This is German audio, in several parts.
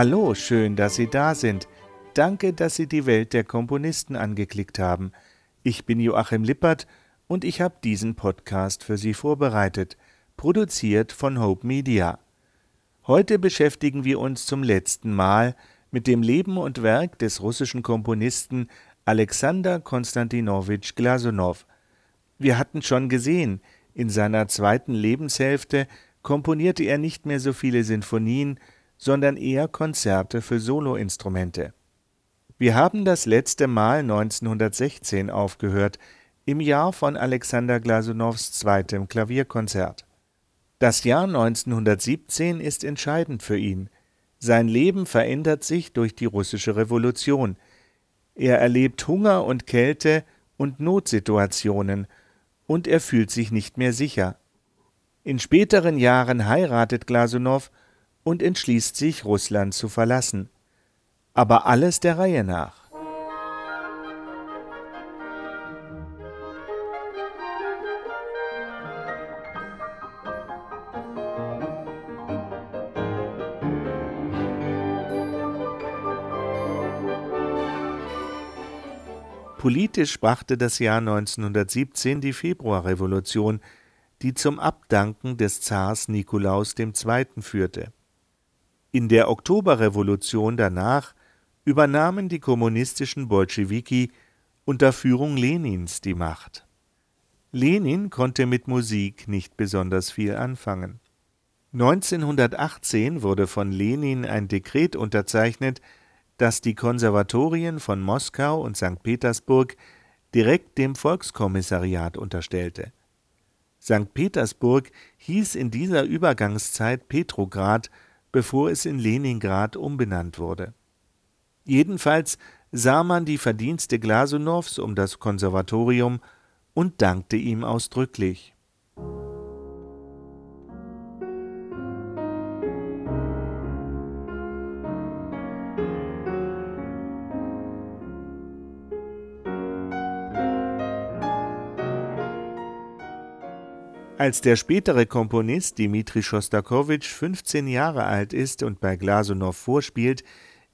Hallo, schön, dass Sie da sind. Danke, dass Sie die Welt der Komponisten angeklickt haben. Ich bin Joachim Lippert und ich habe diesen Podcast für Sie vorbereitet, produziert von Hope Media. Heute beschäftigen wir uns zum letzten Mal mit dem Leben und Werk des russischen Komponisten Alexander Konstantinowitsch Glasunow. Wir hatten schon gesehen, in seiner zweiten Lebenshälfte komponierte er nicht mehr so viele Sinfonien, sondern eher Konzerte für Soloinstrumente. Wir haben das letzte Mal 1916 aufgehört, im Jahr von Alexander Glasunows zweitem Klavierkonzert. Das Jahr 1917 ist entscheidend für ihn. Sein Leben verändert sich durch die russische Revolution. Er erlebt Hunger und Kälte und Notsituationen, und er fühlt sich nicht mehr sicher. In späteren Jahren heiratet Glasunow und entschließt sich, Russland zu verlassen. Aber alles der Reihe nach. Politisch brachte das Jahr 1917 die Februarrevolution, die zum Abdanken des Zars Nikolaus II. führte. In der Oktoberrevolution danach übernahmen die kommunistischen Bolschewiki unter Führung Lenins die Macht. Lenin konnte mit Musik nicht besonders viel anfangen. 1918 wurde von Lenin ein Dekret unterzeichnet, das die Konservatorien von Moskau und St. Petersburg direkt dem Volkskommissariat unterstellte. St. Petersburg hieß in dieser Übergangszeit Petrograd bevor es in Leningrad umbenannt wurde. Jedenfalls sah man die Verdienste Glasunows um das Konservatorium und dankte ihm ausdrücklich. Als der spätere Komponist Dmitri Schostakowitsch 15 Jahre alt ist und bei Glasunow vorspielt,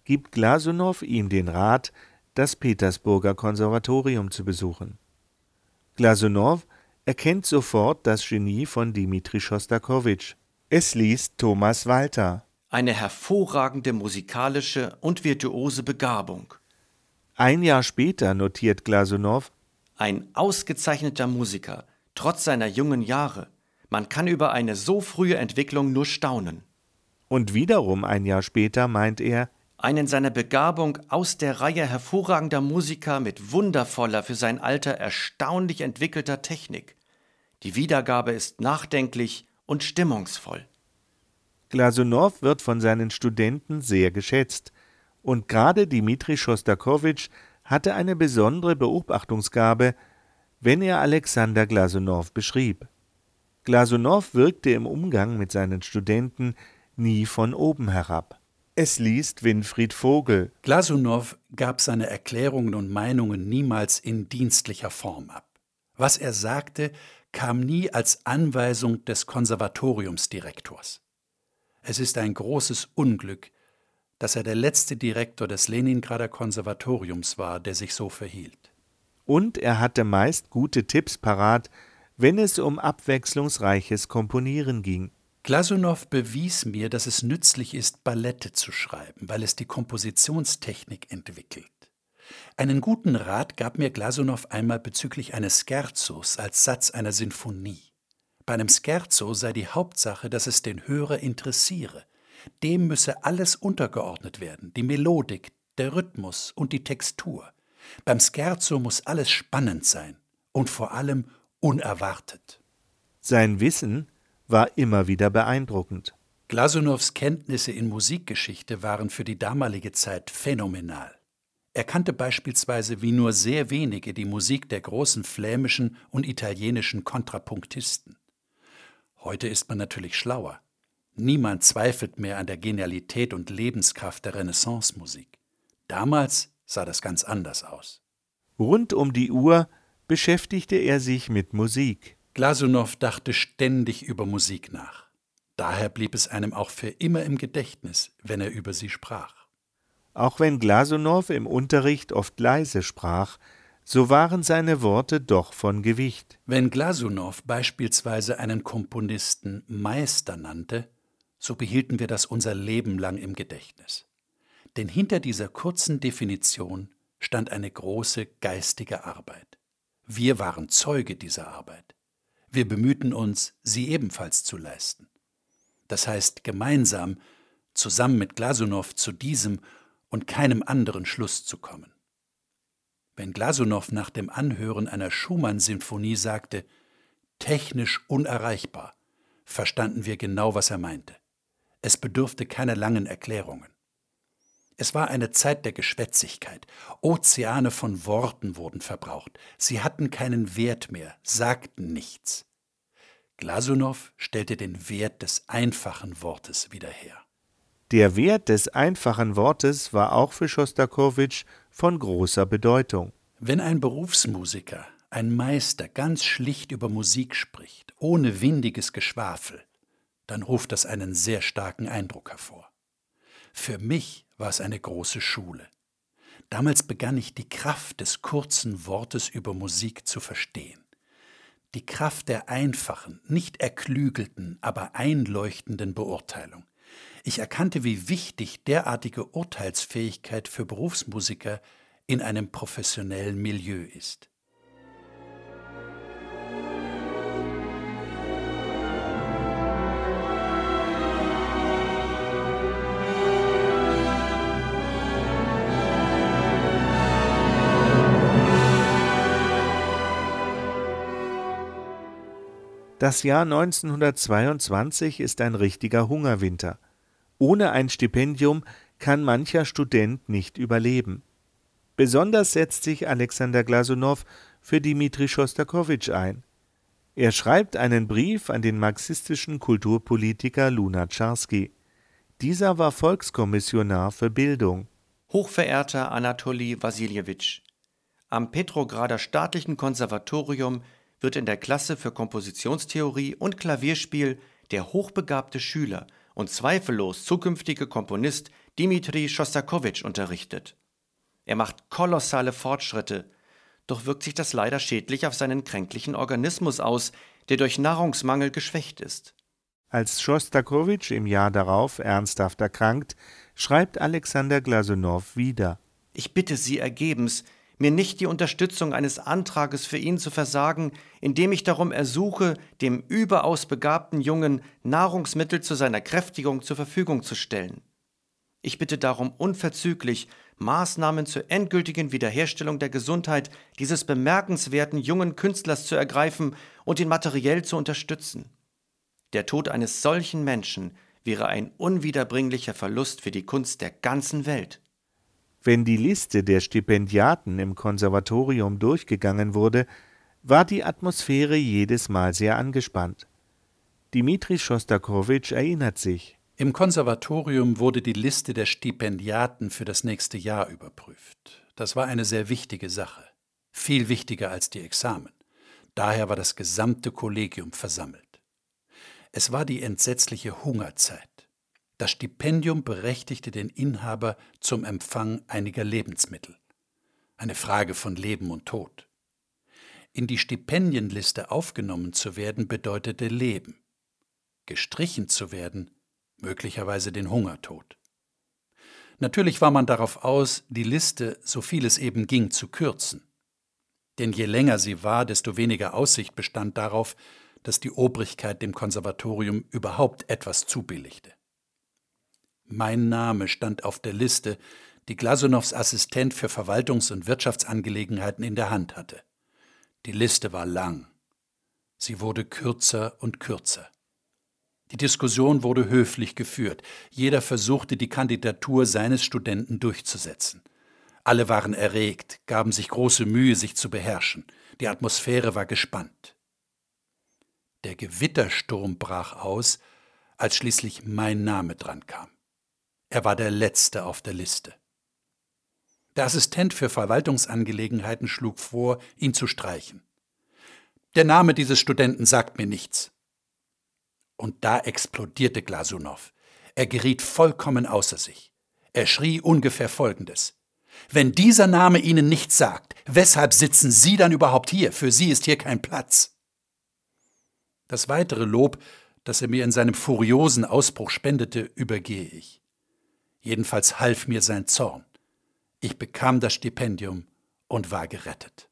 gibt Glasunow ihm den Rat, das Petersburger Konservatorium zu besuchen. Glasunow erkennt sofort das Genie von Dmitri Schostakowitsch. Es liest Thomas Walter. Eine hervorragende musikalische und virtuose Begabung. Ein Jahr später notiert Glasunow ein ausgezeichneter Musiker, trotz seiner jungen Jahre. Man kann über eine so frühe Entwicklung nur staunen. Und wiederum ein Jahr später meint er, einen seiner Begabung aus der Reihe hervorragender Musiker mit wundervoller, für sein Alter erstaunlich entwickelter Technik. Die Wiedergabe ist nachdenklich und stimmungsvoll. Glasunow wird von seinen Studenten sehr geschätzt, und gerade Dmitri Schostakowitsch hatte eine besondere Beobachtungsgabe, wenn er Alexander Glasunow beschrieb. Glasunow wirkte im Umgang mit seinen Studenten nie von oben herab. Es liest Winfried Vogel. Glasunow gab seine Erklärungen und Meinungen niemals in dienstlicher Form ab. Was er sagte, kam nie als Anweisung des Konservatoriumsdirektors. Es ist ein großes Unglück, dass er der letzte Direktor des Leningrader Konservatoriums war, der sich so verhielt und er hatte meist gute Tipps parat, wenn es um abwechslungsreiches Komponieren ging. Glasunow bewies mir, dass es nützlich ist, Ballette zu schreiben, weil es die Kompositionstechnik entwickelt. Einen guten Rat gab mir Glasunow einmal bezüglich eines Scherzos als Satz einer Sinfonie. Bei einem Scherzo sei die Hauptsache, dass es den Hörer interessiere. Dem müsse alles untergeordnet werden, die Melodik, der Rhythmus und die Textur. Beim Scherzo muss alles spannend sein und vor allem unerwartet. Sein Wissen war immer wieder beeindruckend. Glasunows Kenntnisse in Musikgeschichte waren für die damalige Zeit phänomenal. Er kannte beispielsweise wie nur sehr wenige die Musik der großen flämischen und italienischen Kontrapunktisten. Heute ist man natürlich schlauer. Niemand zweifelt mehr an der Genialität und Lebenskraft der Renaissance-Musik. Damals sah das ganz anders aus. Rund um die Uhr beschäftigte er sich mit Musik. Glasunow dachte ständig über Musik nach. Daher blieb es einem auch für immer im Gedächtnis, wenn er über sie sprach. Auch wenn Glasunow im Unterricht oft leise sprach, so waren seine Worte doch von Gewicht. Wenn Glasunow beispielsweise einen Komponisten Meister nannte, so behielten wir das unser Leben lang im Gedächtnis. Denn hinter dieser kurzen Definition stand eine große geistige Arbeit. Wir waren Zeuge dieser Arbeit. Wir bemühten uns, sie ebenfalls zu leisten. Das heißt, gemeinsam, zusammen mit Glasunow zu diesem und keinem anderen Schluss zu kommen. Wenn Glasunow nach dem Anhören einer Schumann-Sinfonie sagte, technisch unerreichbar, verstanden wir genau, was er meinte. Es bedurfte keiner langen Erklärungen. Es war eine Zeit der Geschwätzigkeit. Ozeane von Worten wurden verbraucht. Sie hatten keinen Wert mehr, sagten nichts. Glasunow stellte den Wert des einfachen Wortes wieder her. Der Wert des einfachen Wortes war auch für Schostakowitsch von großer Bedeutung. Wenn ein Berufsmusiker, ein Meister ganz schlicht über Musik spricht, ohne windiges Geschwafel, dann ruft das einen sehr starken Eindruck hervor. Für mich war es eine große Schule. Damals begann ich die Kraft des kurzen Wortes über Musik zu verstehen. Die Kraft der einfachen, nicht erklügelten, aber einleuchtenden Beurteilung. Ich erkannte, wie wichtig derartige Urteilsfähigkeit für Berufsmusiker in einem professionellen Milieu ist. Das Jahr 1922 ist ein richtiger Hungerwinter. Ohne ein Stipendium kann mancher Student nicht überleben. Besonders setzt sich Alexander Glasunow für Dmitri Schostakowitsch ein. Er schreibt einen Brief an den marxistischen Kulturpolitiker Lunacharsky. Dieser war Volkskommissionar für Bildung. Hochverehrter Anatoli Wassiljewitsch, am Petrograder Staatlichen Konservatorium wird in der Klasse für Kompositionstheorie und Klavierspiel der hochbegabte Schüler und zweifellos zukünftige Komponist Dmitri Schostakowitsch unterrichtet. Er macht kolossale Fortschritte, doch wirkt sich das leider schädlich auf seinen kränklichen Organismus aus, der durch Nahrungsmangel geschwächt ist. Als Schostakowitsch im Jahr darauf ernsthaft erkrankt, schreibt Alexander Glasunow wieder. Ich bitte Sie ergebens, mir nicht die Unterstützung eines Antrages für ihn zu versagen, indem ich darum ersuche, dem überaus begabten Jungen Nahrungsmittel zu seiner Kräftigung zur Verfügung zu stellen. Ich bitte darum unverzüglich, Maßnahmen zur endgültigen Wiederherstellung der Gesundheit dieses bemerkenswerten jungen Künstlers zu ergreifen und ihn materiell zu unterstützen. Der Tod eines solchen Menschen wäre ein unwiederbringlicher Verlust für die Kunst der ganzen Welt. Wenn die Liste der Stipendiaten im Konservatorium durchgegangen wurde, war die Atmosphäre jedes Mal sehr angespannt. Dimitri Schostakowitsch erinnert sich. Im Konservatorium wurde die Liste der Stipendiaten für das nächste Jahr überprüft. Das war eine sehr wichtige Sache, viel wichtiger als die Examen. Daher war das gesamte Kollegium versammelt. Es war die entsetzliche Hungerzeit. Das Stipendium berechtigte den Inhaber zum Empfang einiger Lebensmittel. Eine Frage von Leben und Tod. In die Stipendienliste aufgenommen zu werden bedeutete Leben. Gestrichen zu werden, möglicherweise den Hungertod. Natürlich war man darauf aus, die Liste, so viel es eben ging, zu kürzen. Denn je länger sie war, desto weniger Aussicht bestand darauf, dass die Obrigkeit dem Konservatorium überhaupt etwas zubilligte. Mein Name stand auf der Liste, die Glasunows Assistent für Verwaltungs- und Wirtschaftsangelegenheiten in der Hand hatte. Die Liste war lang. Sie wurde kürzer und kürzer. Die Diskussion wurde höflich geführt. Jeder versuchte, die Kandidatur seines Studenten durchzusetzen. Alle waren erregt, gaben sich große Mühe, sich zu beherrschen. Die Atmosphäre war gespannt. Der Gewittersturm brach aus, als schließlich mein Name drankam. Er war der Letzte auf der Liste. Der Assistent für Verwaltungsangelegenheiten schlug vor, ihn zu streichen. Der Name dieses Studenten sagt mir nichts. Und da explodierte Glasunow. Er geriet vollkommen außer sich. Er schrie ungefähr Folgendes. Wenn dieser Name Ihnen nichts sagt, weshalb sitzen Sie dann überhaupt hier? Für Sie ist hier kein Platz. Das weitere Lob, das er mir in seinem furiosen Ausbruch spendete, übergehe ich. Jedenfalls half mir sein Zorn. Ich bekam das Stipendium und war gerettet.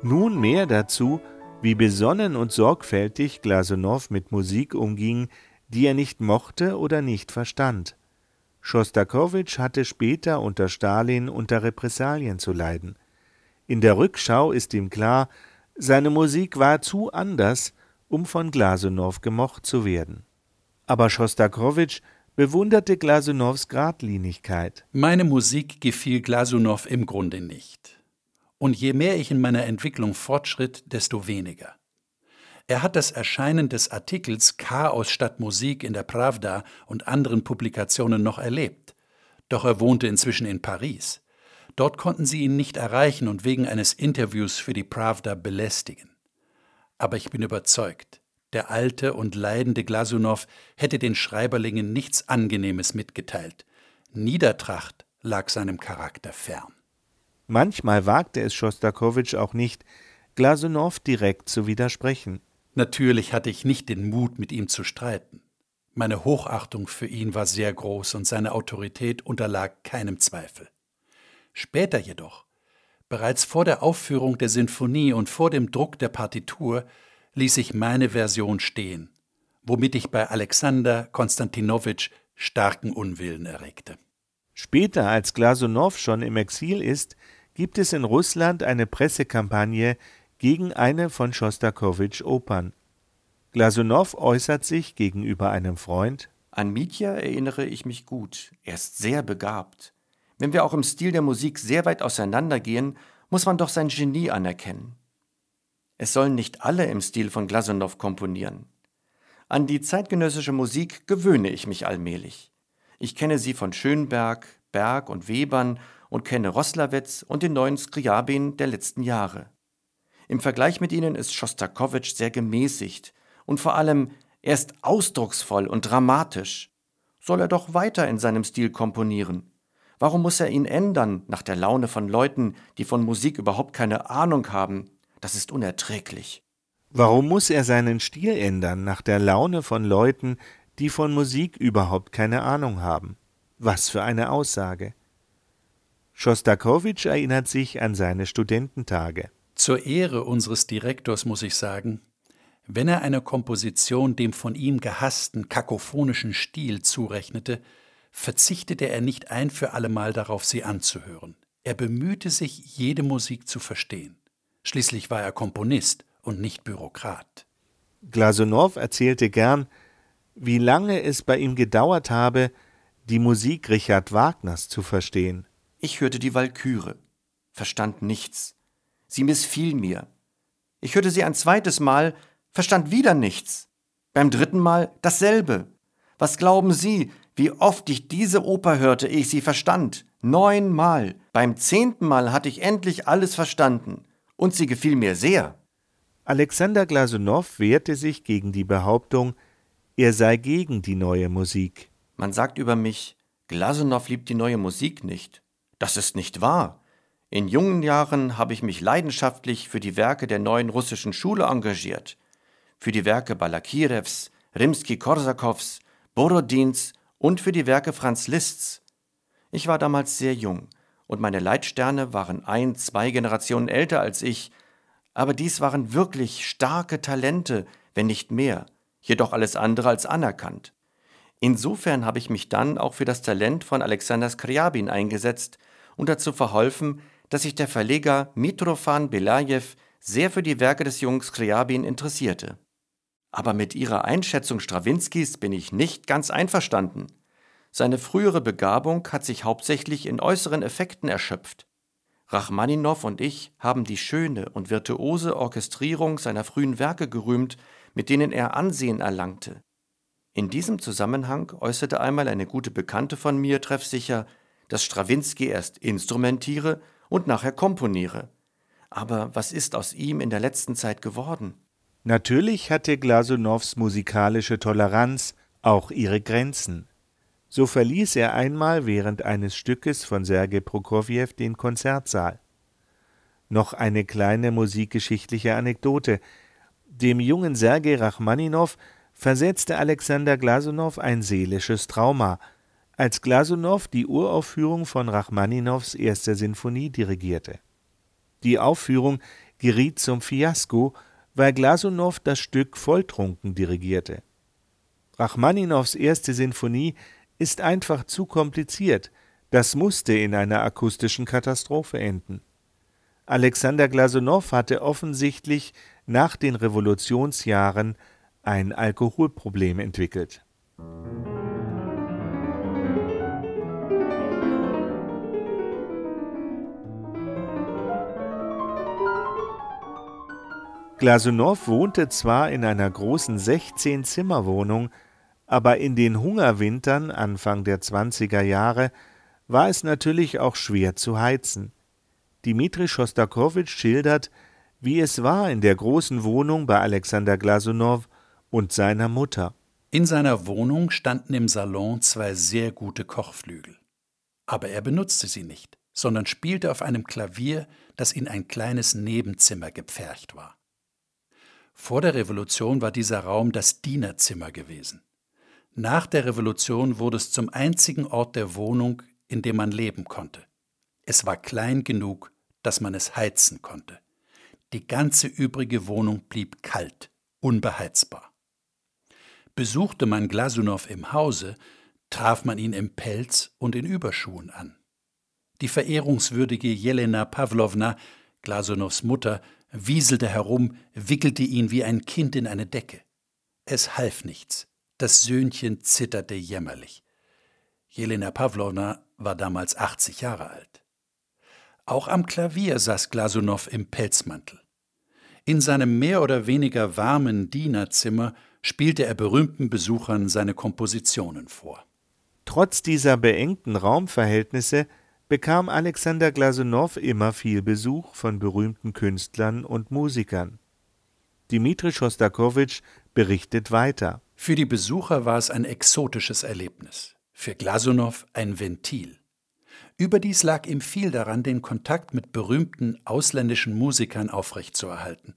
Nun mehr dazu, wie besonnen und sorgfältig Glasunow mit Musik umging, die er nicht mochte oder nicht verstand. Schostakowitsch hatte später unter Stalin unter Repressalien zu leiden. In der Rückschau ist ihm klar, seine Musik war zu anders, um von Glasunow gemocht zu werden. Aber Schostakowitsch bewunderte Glasunows Gradlinigkeit. Meine Musik gefiel Glasunow im Grunde nicht. Und je mehr ich in meiner Entwicklung fortschritt, desto weniger. Er hat das Erscheinen des Artikels Chaos statt Musik in der Pravda und anderen Publikationen noch erlebt. Doch er wohnte inzwischen in Paris. Dort konnten sie ihn nicht erreichen und wegen eines Interviews für die Pravda belästigen. Aber ich bin überzeugt, der alte und leidende Glasunow hätte den Schreiberlingen nichts Angenehmes mitgeteilt. Niedertracht lag seinem Charakter fern. Manchmal wagte es Schostakowitsch auch nicht, Glasunow direkt zu widersprechen. Natürlich hatte ich nicht den Mut, mit ihm zu streiten. Meine Hochachtung für ihn war sehr groß und seine Autorität unterlag keinem Zweifel. Später jedoch, bereits vor der Aufführung der Sinfonie und vor dem Druck der Partitur, ließ ich meine Version stehen, womit ich bei Alexander Konstantinowitsch starken Unwillen erregte. Später, als Glasunow schon im Exil ist, gibt es in Russland eine Pressekampagne gegen eine von Schostakowitsch Opern. Glasunow äußert sich gegenüber einem Freund An Mitya erinnere ich mich gut. Er ist sehr begabt. Wenn wir auch im Stil der Musik sehr weit auseinandergehen, muss man doch sein Genie anerkennen. Es sollen nicht alle im Stil von Glasunow komponieren. An die zeitgenössische Musik gewöhne ich mich allmählich. Ich kenne sie von Schönberg, Berg und Webern und kenne Roslawetz und den neuen Skriabin der letzten Jahre. Im Vergleich mit ihnen ist Schostakowitsch sehr gemäßigt und vor allem er ist ausdrucksvoll und dramatisch. Soll er doch weiter in seinem Stil komponieren. Warum muss er ihn ändern nach der Laune von Leuten, die von Musik überhaupt keine Ahnung haben? Das ist unerträglich. Warum muss er seinen Stil ändern nach der Laune von Leuten, die von Musik überhaupt keine Ahnung haben? Was für eine Aussage. Schostakowitsch erinnert sich an seine Studententage. Zur Ehre unseres Direktors muss ich sagen, wenn er eine Komposition dem von ihm gehassten kakophonischen Stil zurechnete, verzichtete er nicht ein für allemal darauf, sie anzuhören. Er bemühte sich, jede Musik zu verstehen. Schließlich war er Komponist und nicht Bürokrat. Glasunow erzählte gern, wie lange es bei ihm gedauert habe, die Musik Richard Wagners zu verstehen. Ich hörte die Walküre, verstand nichts. Sie missfiel mir. Ich hörte sie ein zweites Mal, verstand wieder nichts. Beim dritten Mal dasselbe. Was glauben Sie, wie oft ich diese Oper hörte, ehe ich sie verstand? Neunmal. Beim zehnten Mal hatte ich endlich alles verstanden. Und sie gefiel mir sehr. Alexander Glasunow wehrte sich gegen die Behauptung, er sei gegen die neue Musik. Man sagt über mich, Glasunow liebt die neue Musik nicht. Das ist nicht wahr. In jungen Jahren habe ich mich leidenschaftlich für die Werke der neuen russischen Schule engagiert, für die Werke Balakirews, Rimski-Korsakows, Borodins und für die Werke Franz Liszts. Ich war damals sehr jung und meine Leitsterne waren ein, zwei Generationen älter als ich, aber dies waren wirklich starke Talente, wenn nicht mehr, jedoch alles andere als anerkannt. Insofern habe ich mich dann auch für das Talent von Alexander Skriabin eingesetzt und dazu verholfen, dass sich der Verleger Mitrofan Belajew sehr für die Werke des jungen Skriabin interessierte. Aber mit ihrer Einschätzung Strawinskys bin ich nicht ganz einverstanden. Seine frühere Begabung hat sich hauptsächlich in äußeren Effekten erschöpft. Rachmaninow und ich haben die schöne und virtuose Orchestrierung seiner frühen Werke gerühmt, mit denen er Ansehen erlangte. In diesem Zusammenhang äußerte einmal eine gute Bekannte von mir treffsicher, dass Strawinski erst instrumentiere und nachher komponiere. Aber was ist aus ihm in der letzten Zeit geworden? Natürlich hatte Glasunows musikalische Toleranz auch ihre Grenzen. So verließ er einmal während eines Stückes von Sergei Prokofjew den Konzertsaal. Noch eine kleine musikgeschichtliche Anekdote. Dem jungen Sergei Rachmaninow versetzte Alexander Glasunow ein seelisches Trauma, als Glasunow die Uraufführung von Rachmaninows erster Sinfonie dirigierte. Die Aufführung geriet zum Fiasko, weil Glasunow das Stück volltrunken dirigierte. Rachmaninows erste Sinfonie ist einfach zu kompliziert, das musste in einer akustischen Katastrophe enden. Alexander Glasunow hatte offensichtlich nach den Revolutionsjahren ein Alkoholproblem entwickelt. Glasunow wohnte zwar in einer großen 16-Zimmer-Wohnung, aber in den Hungerwintern Anfang der 20er Jahre war es natürlich auch schwer zu heizen. Dimitri Schostakowitsch schildert, wie es war in der großen Wohnung bei Alexander Glasunow und seiner Mutter. In seiner Wohnung standen im Salon zwei sehr gute Kochflügel. Aber er benutzte sie nicht, sondern spielte auf einem Klavier, das in ein kleines Nebenzimmer gepfercht war. Vor der Revolution war dieser Raum das Dienerzimmer gewesen. Nach der Revolution wurde es zum einzigen Ort der Wohnung, in dem man leben konnte. Es war klein genug, dass man es heizen konnte. Die ganze übrige Wohnung blieb kalt, unbeheizbar. Besuchte man Glasunow im Hause, traf man ihn im Pelz und in Überschuhen an. Die verehrungswürdige Jelena Pawlowna, Glasunows Mutter, wieselte herum, wickelte ihn wie ein Kind in eine Decke. Es half nichts. Das Söhnchen zitterte jämmerlich. Jelena Pawlowna war damals 80 Jahre alt. Auch am Klavier saß Glasunow im Pelzmantel. In seinem mehr oder weniger warmen Dienerzimmer spielte er berühmten Besuchern seine Kompositionen vor. Trotz dieser beengten Raumverhältnisse bekam Alexander Glasunow immer viel Besuch von berühmten Künstlern und Musikern. Dimitri Schostakowitsch berichtet weiter. Für die Besucher war es ein exotisches Erlebnis, für Glasunow ein Ventil. Überdies lag ihm viel daran, den Kontakt mit berühmten ausländischen Musikern aufrechtzuerhalten.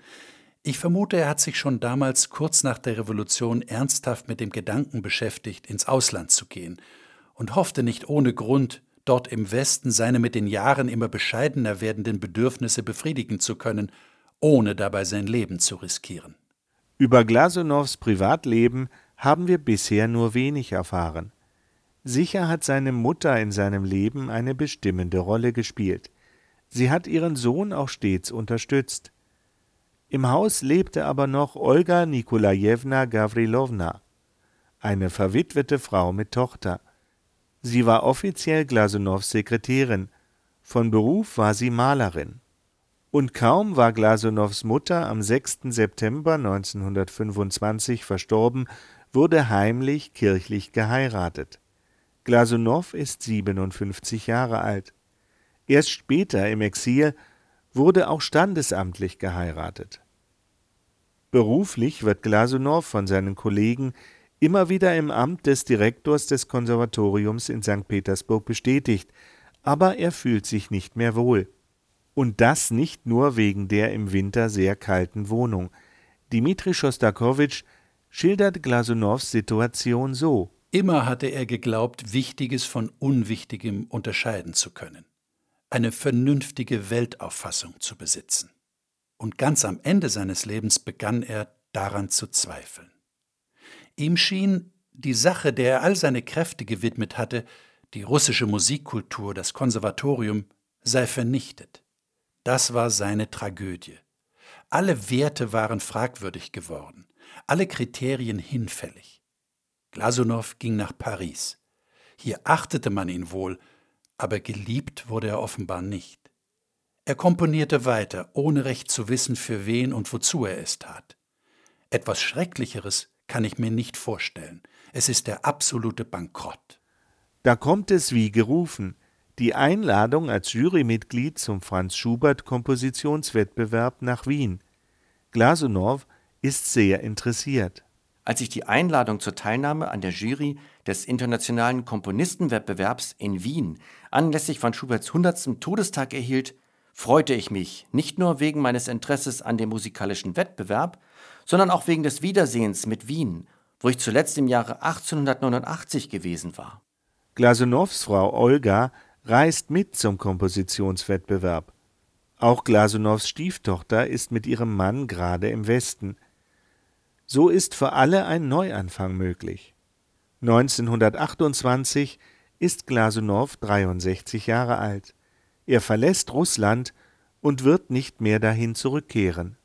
Ich vermute, er hat sich schon damals kurz nach der Revolution ernsthaft mit dem Gedanken beschäftigt, ins Ausland zu gehen und hoffte nicht ohne Grund, dort im Westen seine mit den Jahren immer bescheidener werdenden Bedürfnisse befriedigen zu können, ohne dabei sein Leben zu riskieren. Über Glasunows Privatleben haben wir bisher nur wenig erfahren. Sicher hat seine Mutter in seinem Leben eine bestimmende Rolle gespielt. Sie hat ihren Sohn auch stets unterstützt. Im Haus lebte aber noch Olga Nikolajewna Gavrilowna, eine verwitwete Frau mit Tochter. Sie war offiziell Glasunows Sekretärin, von Beruf war sie Malerin. Und kaum war Glasunows Mutter am 6. September 1925 verstorben, wurde heimlich kirchlich geheiratet. Glasunow ist 57 Jahre alt. Erst später im Exil wurde auch standesamtlich geheiratet. Beruflich wird Glasunow von seinen Kollegen immer wieder im Amt des Direktors des Konservatoriums in St. Petersburg bestätigt, aber er fühlt sich nicht mehr wohl. Und das nicht nur wegen der im Winter sehr kalten Wohnung. Dimitri Schostakowitsch schildert Glasunows Situation so. Immer hatte er geglaubt, Wichtiges von Unwichtigem unterscheiden zu können, eine vernünftige Weltauffassung zu besitzen. Und ganz am Ende seines Lebens begann er daran zu zweifeln. Ihm schien, die Sache, der er all seine Kräfte gewidmet hatte, die russische Musikkultur, das Konservatorium, sei vernichtet. Das war seine Tragödie. Alle Werte waren fragwürdig geworden, alle Kriterien hinfällig. Glasunow ging nach Paris. Hier achtete man ihn wohl, aber geliebt wurde er offenbar nicht. Er komponierte weiter, ohne recht zu wissen, für wen und wozu er es tat. Etwas Schrecklicheres kann ich mir nicht vorstellen. Es ist der absolute Bankrott. Da kommt es wie gerufen. die Einladung als Jurymitglied zum Franz Schubert Kompositionswettbewerb nach Wien. Glasunow ist sehr interessiert. Als ich die Einladung zur Teilnahme an der Jury des Internationalen Komponistenwettbewerbs in Wien anlässlich von Schuberts 100. Todestag erhielt, freute ich mich nicht nur wegen meines Interesses an dem musikalischen Wettbewerb, sondern auch wegen des Wiedersehens mit Wien, wo ich zuletzt im Jahre 1889 gewesen war. Glasunows Frau Olga reist mit zum Kompositionswettbewerb. Auch Glasunows Stieftochter ist mit ihrem Mann gerade im Westen. So ist für alle ein Neuanfang möglich. 1928 ist Glasunow 63 Jahre alt. Er verlässt Russland und wird nicht mehr dahin zurückkehren.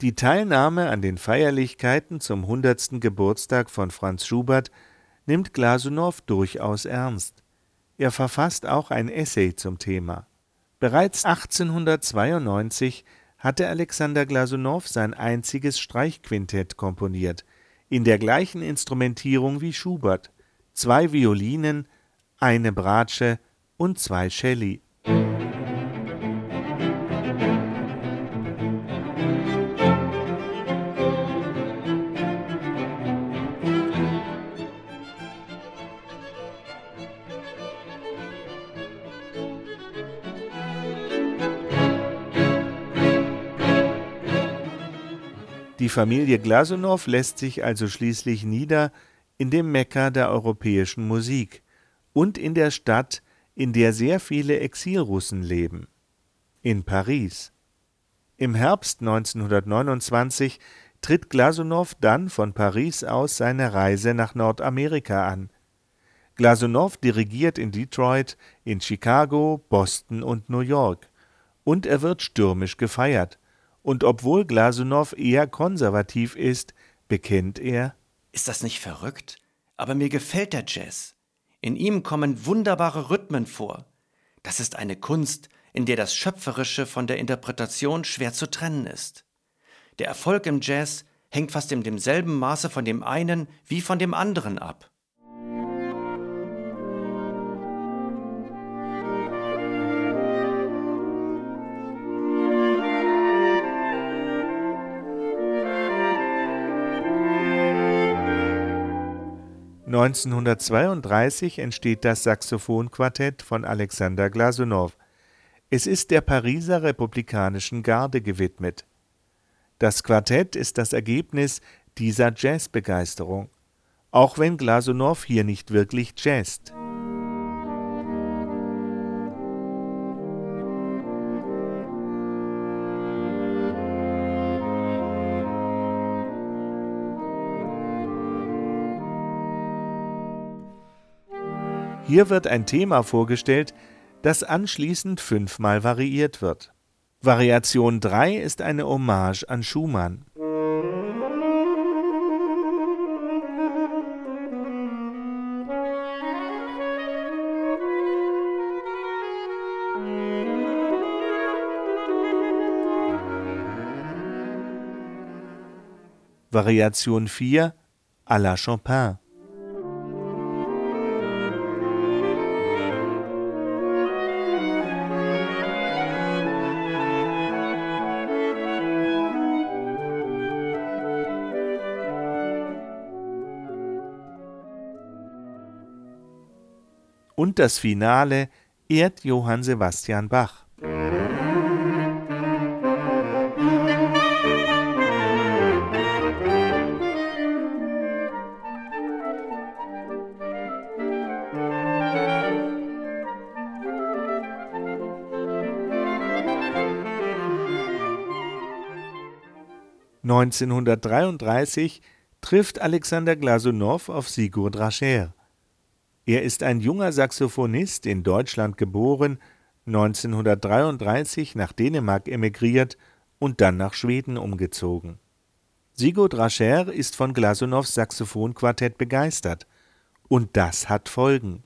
Die Teilnahme an den Feierlichkeiten zum 100. Geburtstag von Franz Schubert nimmt Glasunow durchaus ernst. Er verfasst auch ein Essay zum Thema. Bereits 1892 hatte Alexander Glasunow sein einziges Streichquintett komponiert, in der gleichen Instrumentierung wie Schubert: zwei Violinen, eine Bratsche und zwei Celli Familie Glasunow lässt sich also schließlich nieder in dem Mekka der europäischen Musik und in der Stadt, in der sehr viele Exilrussen leben, in Paris. Im Herbst 1929 tritt Glasunow dann von Paris aus seine Reise nach Nordamerika an. Glasunow dirigiert in Detroit, in Chicago, Boston und New York, und er wird stürmisch gefeiert und obwohl Glasunow eher konservativ ist, bekennt er: Ist das nicht verrückt? Aber mir gefällt der Jazz. In ihm kommen wunderbare Rhythmen vor. Das ist eine Kunst, in der das Schöpferische von der Interpretation schwer zu trennen ist. Der Erfolg im Jazz hängt fast in demselben Maße von dem einen wie von dem anderen ab. 1932 entsteht das Saxophonquartett von Alexander Glasunow. Es ist der Pariser Republikanischen Garde gewidmet. Das Quartett ist das Ergebnis dieser Jazzbegeisterung, auch wenn Glasunow hier nicht wirklich jazzt. Hier wird ein Thema vorgestellt, das anschließend fünfmal variiert wird. Variation 3 ist eine Hommage an Schumann. Variation 4 à la Chopin. Das Finale ehrt Johann Sebastian Bach. Neunzehnhundertdreiunddreißig trifft Alexander Glasunow auf Sigurd Rascher. Er ist ein junger Saxophonist, in Deutschland geboren, 1933 nach Dänemark emigriert und dann nach Schweden umgezogen. Sigurd Rascher ist von Glasunows Saxophonquartett begeistert. Und das hat Folgen.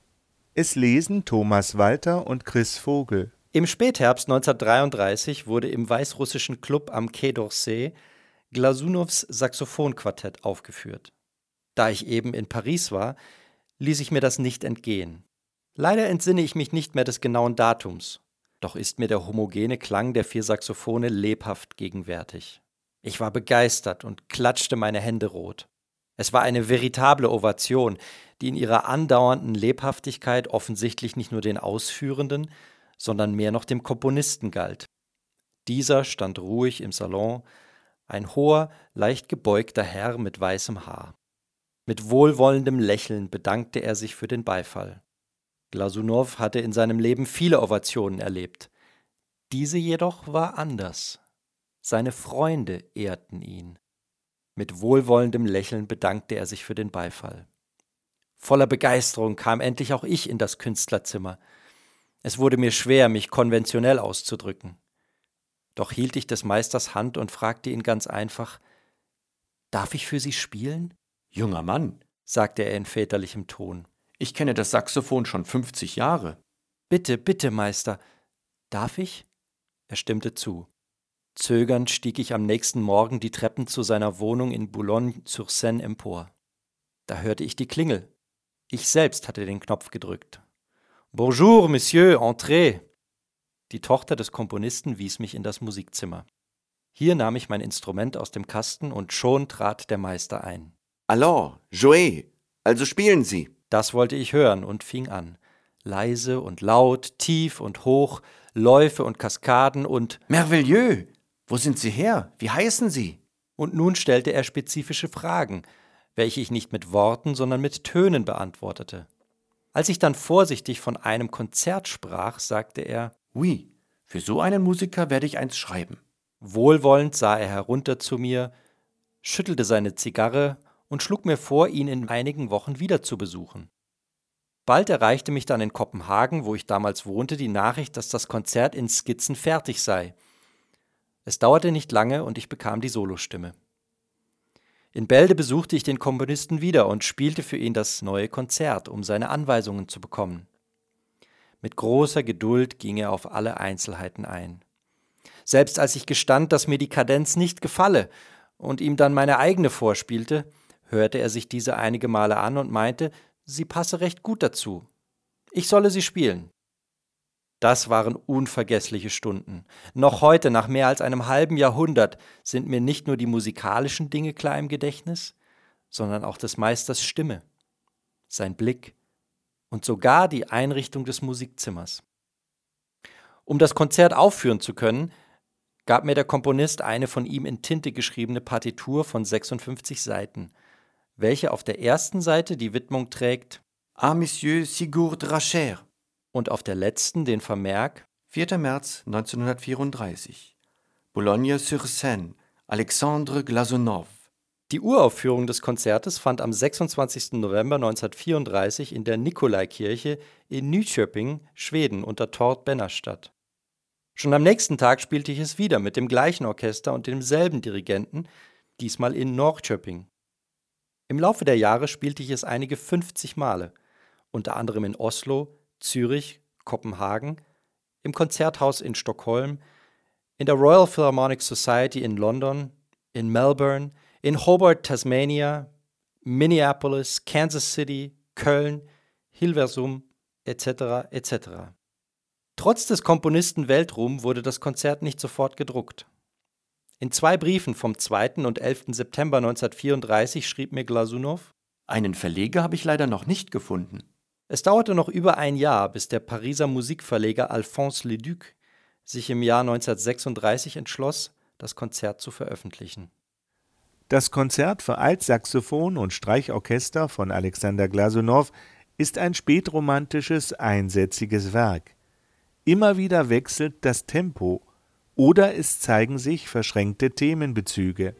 Es lesen Thomas Walter und Chris Vogel. Im Spätherbst 1933 wurde im weißrussischen Club am Quai d'Orsay Glasunows Saxophonquartett aufgeführt. Da ich eben in Paris war, ließ ich mir das nicht entgehen. Leider entsinne ich mich nicht mehr des genauen Datums, doch ist mir der homogene Klang der vier Saxophone lebhaft gegenwärtig. Ich war begeistert und klatschte meine Hände rot. Es war eine veritable Ovation, die in ihrer andauernden Lebhaftigkeit offensichtlich nicht nur den Ausführenden, sondern mehr noch dem Komponisten galt. Dieser stand ruhig im Salon, ein hoher, leicht gebeugter Herr mit weißem Haar. Mit wohlwollendem Lächeln bedankte er sich für den Beifall. Glasunow hatte in seinem Leben viele Ovationen erlebt. Diese jedoch war anders. Seine Freunde ehrten ihn. Mit wohlwollendem Lächeln bedankte er sich für den Beifall. Voller Begeisterung kam endlich auch ich in das Künstlerzimmer. Es wurde mir schwer, mich konventionell auszudrücken. Doch hielt ich des Meisters Hand und fragte ihn ganz einfach Darf ich für Sie spielen? Junger Mann, sagte er in väterlichem Ton. Ich kenne das Saxophon schon 50 Jahre. Bitte, bitte, Meister. Darf ich? Er stimmte zu. Zögernd stieg ich am nächsten Morgen die Treppen zu seiner Wohnung in Boulogne-sur-Seine empor. Da hörte ich die Klingel. Ich selbst hatte den Knopf gedrückt. Bonjour, Monsieur, entrez. Die Tochter des Komponisten wies mich in das Musikzimmer. Hier nahm ich mein Instrument aus dem Kasten und schon trat der Meister ein. Alors, Joé, also spielen Sie. Das wollte ich hören und fing an. Leise und laut, tief und hoch, Läufe und Kaskaden und Merveilleux! Wo sind Sie her? Wie heißen Sie? Und nun stellte er spezifische Fragen, welche ich nicht mit Worten, sondern mit Tönen beantwortete. Als ich dann vorsichtig von einem Konzert sprach, sagte er Oui, für so einen Musiker werde ich eins schreiben. Wohlwollend sah er herunter zu mir, schüttelte seine Zigarre und schlug mir vor, ihn in einigen Wochen wieder zu besuchen. Bald erreichte mich dann in Kopenhagen, wo ich damals wohnte, die Nachricht, dass das Konzert in Skizzen fertig sei. Es dauerte nicht lange und ich bekam die Solostimme. In Bälde besuchte ich den Komponisten wieder und spielte für ihn das neue Konzert, um seine Anweisungen zu bekommen. Mit großer Geduld ging er auf alle Einzelheiten ein. Selbst als ich gestand, dass mir die Kadenz nicht gefalle und ihm dann meine eigene vorspielte, hörte er sich diese einige Male an und meinte, sie passe recht gut dazu. Ich solle sie spielen. Das waren unvergessliche Stunden. Noch heute, nach mehr als einem halben Jahrhundert, sind mir nicht nur die musikalischen Dinge klar im Gedächtnis, sondern auch des Meisters Stimme, sein Blick und sogar die Einrichtung des Musikzimmers. Um das Konzert aufführen zu können, gab mir der Komponist eine von ihm in Tinte geschriebene Partitur von 56 Seiten – welche auf der ersten Seite die Widmung trägt A Monsieur Sigurd Racher und auf der letzten den Vermerk 4. März 1934 Boulogne-sur-Seine Alexandre Glazunov Die Uraufführung des Konzertes fand am 26. November 1934 in der Nikolaikirche in Nyköping, Schweden, unter Tord Benner statt. Schon am nächsten Tag spielte ich es wieder mit dem gleichen Orchester und demselben Dirigenten, diesmal in Norrköping. Im Laufe der Jahre spielte ich es einige 50 Male, unter anderem in Oslo, Zürich, Kopenhagen, im Konzerthaus in Stockholm, in der Royal Philharmonic Society in London, in Melbourne, in Hobart, Tasmania, Minneapolis, Kansas City, Köln, Hilversum etc. etc. Trotz des Komponisten Weltruhm wurde das Konzert nicht sofort gedruckt. In zwei Briefen vom 2. und 11. September 1934 schrieb mir Glasunow: Einen Verleger habe ich leider noch nicht gefunden. Es dauerte noch über ein Jahr, bis der Pariser Musikverleger Alphonse Leduc sich im Jahr 1936 entschloss, das Konzert zu veröffentlichen. Das Konzert für Altsaxophon und Streichorchester von Alexander Glasunow ist ein spätromantisches, einsätziges Werk. Immer wieder wechselt das Tempo oder es zeigen sich verschränkte Themenbezüge.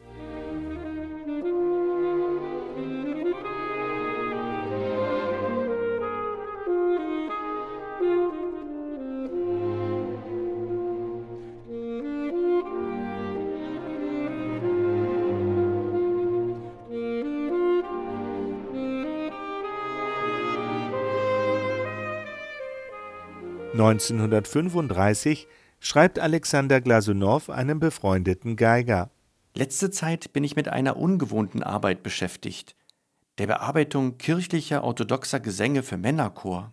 1935 schreibt Alexander Glasunow einem befreundeten Geiger. Letzte Zeit bin ich mit einer ungewohnten Arbeit beschäftigt, der Bearbeitung kirchlicher orthodoxer Gesänge für Männerchor.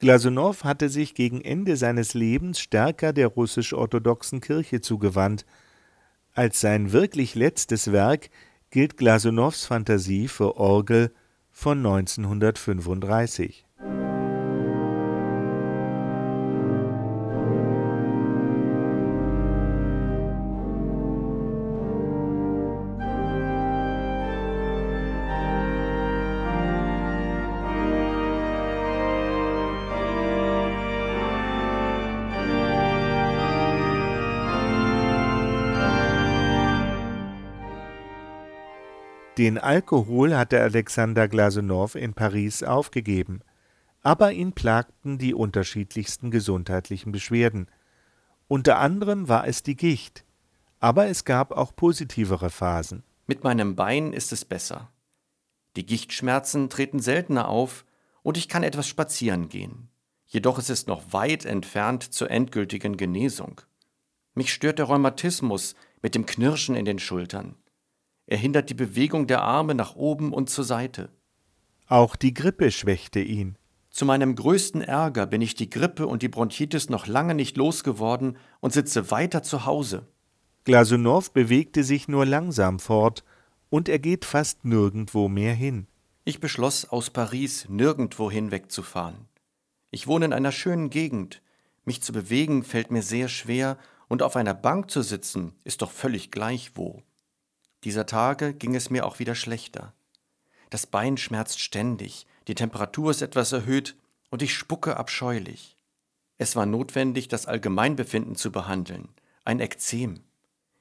Glasunow hatte sich gegen Ende seines Lebens stärker der russisch-orthodoxen Kirche zugewandt. Als sein wirklich letztes Werk gilt Glasunows Fantasie für Orgel von 1935. Den Alkohol hatte Alexander Glasunow in Paris aufgegeben, aber ihn plagten die unterschiedlichsten gesundheitlichen Beschwerden. Unter anderem war es die Gicht, aber es gab auch positivere Phasen. Mit meinem Bein ist es besser. Die Gichtschmerzen treten seltener auf und ich kann etwas spazieren gehen. Jedoch ist es noch weit entfernt zur endgültigen Genesung. Mich stört der Rheumatismus mit dem Knirschen in den Schultern. Er hindert die Bewegung der Arme nach oben und zur Seite. Auch die Grippe schwächte ihn. Zu meinem größten Ärger bin ich die Grippe und die Bronchitis noch lange nicht losgeworden und sitze weiter zu Hause. Glasunow bewegte sich nur langsam fort, und er geht fast nirgendwo mehr hin. Ich beschloss, aus Paris nirgendwo hinwegzufahren. Ich wohne in einer schönen Gegend. Mich zu bewegen fällt mir sehr schwer, und auf einer Bank zu sitzen ist doch völlig gleich wo. Dieser Tage ging es mir auch wieder schlechter. Das Bein schmerzt ständig, die Temperatur ist etwas erhöht und ich spucke abscheulich. Es war notwendig, das Allgemeinbefinden zu behandeln, ein Ekzem,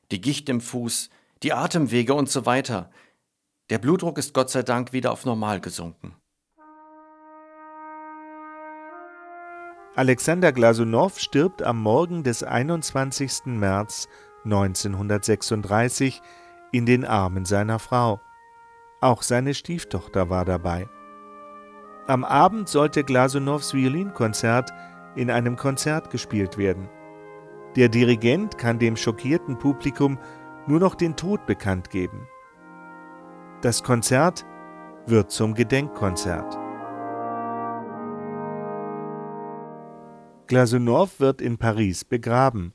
die Gicht im Fuß, die Atemwege und so weiter. Der Blutdruck ist Gott sei Dank wieder auf normal gesunken. Alexander Glasunow stirbt am Morgen des 21. März 1936 in den Armen seiner Frau. Auch seine Stieftochter war dabei. Am Abend sollte Glasunows Violinkonzert in einem Konzert gespielt werden. Der Dirigent kann dem schockierten Publikum nur noch den Tod bekannt geben. Das Konzert wird zum Gedenkkonzert. Glasunow wird in Paris begraben,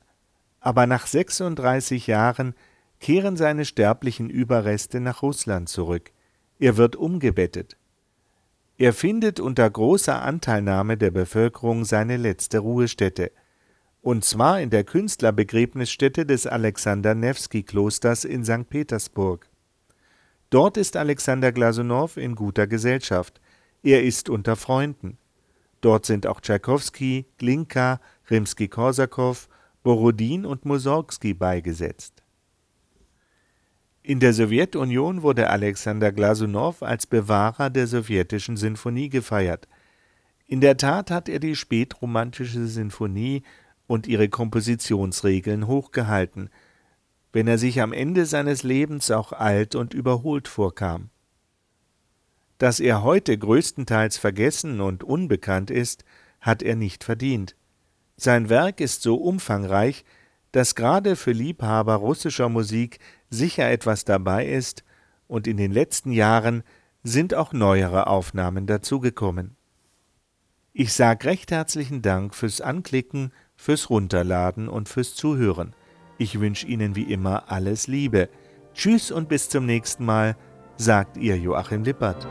aber nach 36 Jahren kehren seine sterblichen Überreste nach Russland zurück. Er wird umgebettet. Er findet unter großer Anteilnahme der Bevölkerung seine letzte Ruhestätte, und zwar in der Künstlerbegräbnisstätte des Alexander Newski Klosters in St. Petersburg. Dort ist Alexander Glasunow in guter Gesellschaft. Er ist unter Freunden. Dort sind auch Tschaikowski, Glinka, Rimski-Korsakow, Borodin und Mussorgsky beigesetzt. In der Sowjetunion wurde Alexander Glasunow als Bewahrer der sowjetischen Sinfonie gefeiert. In der Tat hat er die spätromantische Sinfonie und ihre Kompositionsregeln hochgehalten, wenn er sich am Ende seines Lebens auch alt und überholt vorkam. Dass er heute größtenteils vergessen und unbekannt ist, hat er nicht verdient. Sein Werk ist so umfangreich, dass gerade für Liebhaber russischer Musik sicher etwas dabei ist, und in den letzten Jahren sind auch neuere Aufnahmen dazugekommen. Ich sage recht herzlichen Dank fürs Anklicken, fürs Runterladen und fürs Zuhören. Ich wünsche Ihnen wie immer alles Liebe. Tschüss und bis zum nächsten Mal, sagt Ihr Joachim Lippert.